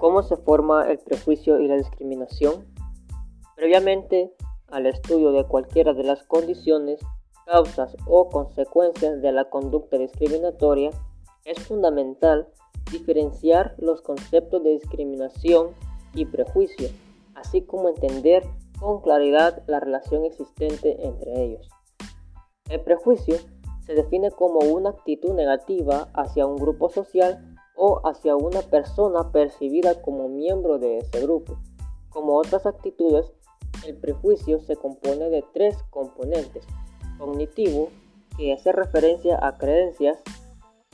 ¿Cómo se forma el prejuicio y la discriminación? Previamente al estudio de cualquiera de las condiciones, causas o consecuencias de la conducta discriminatoria, es fundamental diferenciar los conceptos de discriminación y prejuicio, así como entender con claridad la relación existente entre ellos. El prejuicio se define como una actitud negativa hacia un grupo social o hacia una persona percibida como miembro de ese grupo. Como otras actitudes, el prejuicio se compone de tres componentes. Cognitivo, que hace referencia a creencias,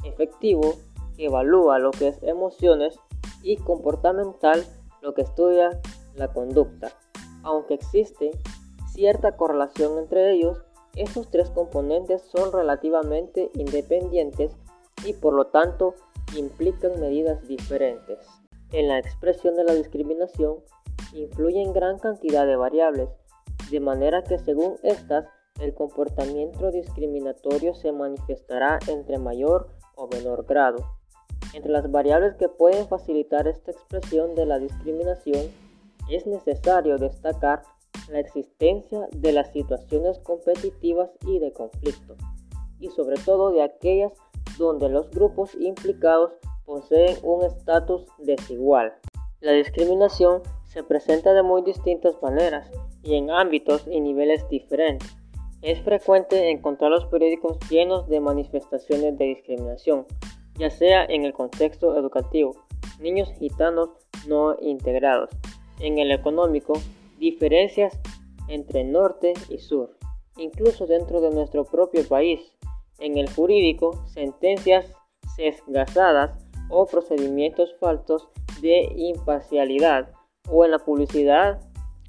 efectivo, que evalúa lo que es emociones, y comportamental, lo que estudia la conducta. Aunque existe cierta correlación entre ellos, estos tres componentes son relativamente independientes y por lo tanto implican medidas diferentes. En la expresión de la discriminación influyen gran cantidad de variables, de manera que según estas, el comportamiento discriminatorio se manifestará entre mayor o menor grado. Entre las variables que pueden facilitar esta expresión de la discriminación, es necesario destacar la existencia de las situaciones competitivas y de conflicto, y sobre todo de aquellas donde los grupos implicados poseen un estatus desigual. La discriminación se presenta de muy distintas maneras y en ámbitos y niveles diferentes. Es frecuente encontrar los periódicos llenos de manifestaciones de discriminación, ya sea en el contexto educativo, niños gitanos no integrados, en el económico, diferencias entre norte y sur, incluso dentro de nuestro propio país, en el jurídico, sentencias sesgadas o procedimientos falsos de imparcialidad o en la publicidad,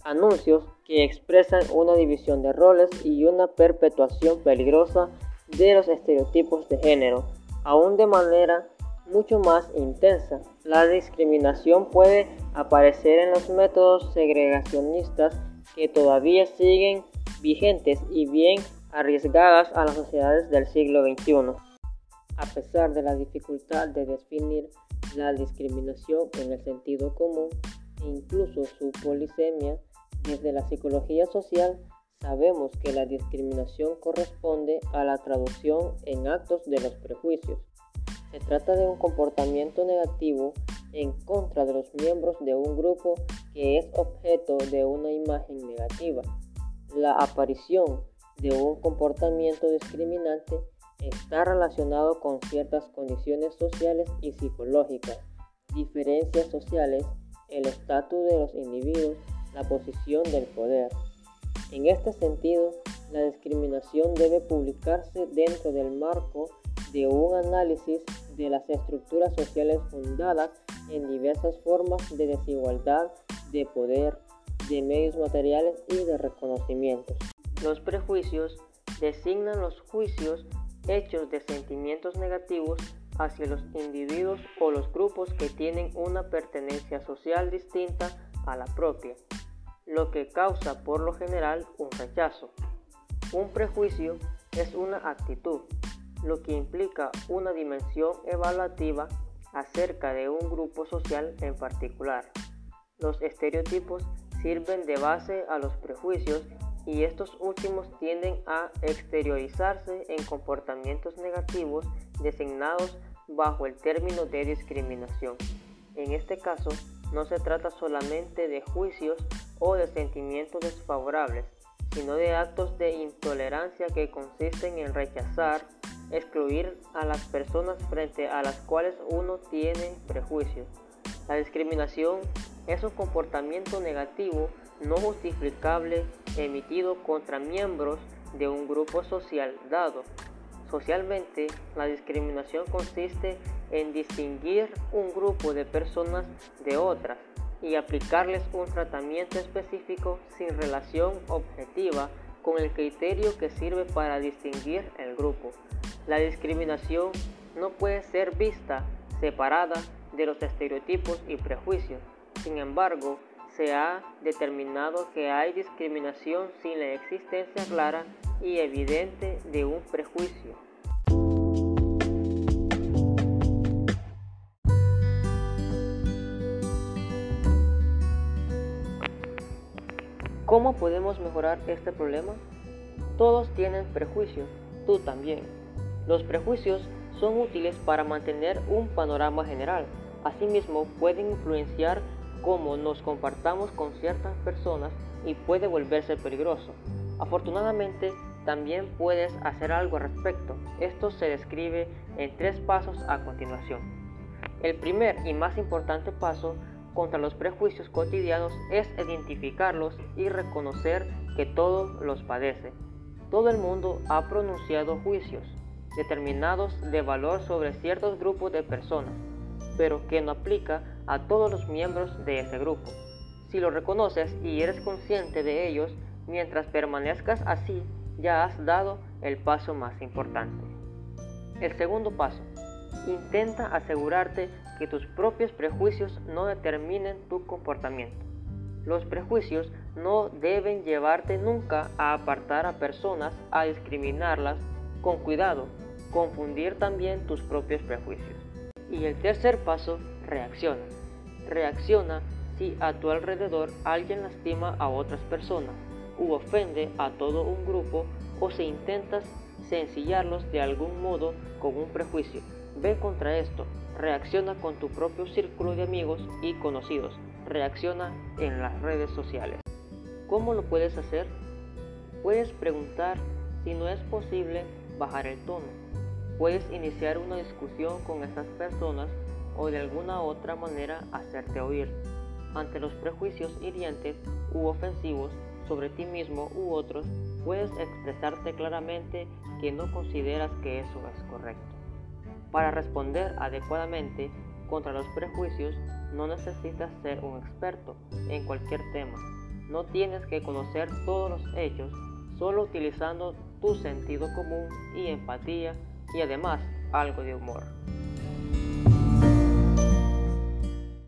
anuncios que expresan una división de roles y una perpetuación peligrosa de los estereotipos de género, aún de manera mucho más intensa. La discriminación puede aparecer en los métodos segregacionistas que todavía siguen vigentes y bien arriesgadas a las sociedades del siglo XXI. A pesar de la dificultad de definir la discriminación en el sentido común e incluso su polisemia, desde la psicología social sabemos que la discriminación corresponde a la traducción en actos de los prejuicios. Se trata de un comportamiento negativo en contra de los miembros de un grupo que es objeto de una imagen negativa. La aparición de un comportamiento discriminante está relacionado con ciertas condiciones sociales y psicológicas, diferencias sociales, el estatus de los individuos, la posición del poder. En este sentido, la discriminación debe publicarse dentro del marco de un análisis de las estructuras sociales fundadas en diversas formas de desigualdad, de poder, de medios materiales y de reconocimiento. Los prejuicios designan los juicios hechos de sentimientos negativos hacia los individuos o los grupos que tienen una pertenencia social distinta a la propia, lo que causa por lo general un rechazo. Un prejuicio es una actitud, lo que implica una dimensión evaluativa acerca de un grupo social en particular. Los estereotipos sirven de base a los prejuicios y estos últimos tienden a exteriorizarse en comportamientos negativos designados bajo el término de discriminación. En este caso, no se trata solamente de juicios o de sentimientos desfavorables, sino de actos de intolerancia que consisten en rechazar, excluir a las personas frente a las cuales uno tiene prejuicios. La discriminación es un comportamiento negativo no justificable emitido contra miembros de un grupo social dado. Socialmente, la discriminación consiste en distinguir un grupo de personas de otras y aplicarles un tratamiento específico sin relación objetiva con el criterio que sirve para distinguir el grupo. La discriminación no puede ser vista separada de los estereotipos y prejuicios. Sin embargo, se ha determinado que hay discriminación sin la existencia clara y evidente de un prejuicio. ¿Cómo podemos mejorar este problema? Todos tienen prejuicios, tú también. Los prejuicios son útiles para mantener un panorama general. Asimismo, pueden influenciar cómo nos comportamos con ciertas personas y puede volverse peligroso. Afortunadamente, también puedes hacer algo al respecto. Esto se describe en tres pasos a continuación. El primer y más importante paso contra los prejuicios cotidianos es identificarlos y reconocer que todos los padece. Todo el mundo ha pronunciado juicios determinados de valor sobre ciertos grupos de personas, pero que no aplica a todos los miembros de ese grupo. Si lo reconoces y eres consciente de ellos, mientras permanezcas así, ya has dado el paso más importante. El segundo paso. Intenta asegurarte que tus propios prejuicios no determinen tu comportamiento. Los prejuicios no deben llevarte nunca a apartar a personas, a discriminarlas con cuidado, confundir también tus propios prejuicios. Y el tercer paso, reacciona. Reacciona si a tu alrededor alguien lastima a otras personas u ofende a todo un grupo o si intentas sencillarlos de algún modo con un prejuicio. Ve contra esto, reacciona con tu propio círculo de amigos y conocidos, reacciona en las redes sociales. ¿Cómo lo puedes hacer? Puedes preguntar si no es posible bajar el tono. Puedes iniciar una discusión con esas personas o de alguna otra manera hacerte oír. Ante los prejuicios hirientes u ofensivos sobre ti mismo u otros, puedes expresarte claramente que no consideras que eso es correcto. Para responder adecuadamente contra los prejuicios, no necesitas ser un experto en cualquier tema. No tienes que conocer todos los hechos, solo utilizando tu sentido común y empatía y además algo de humor.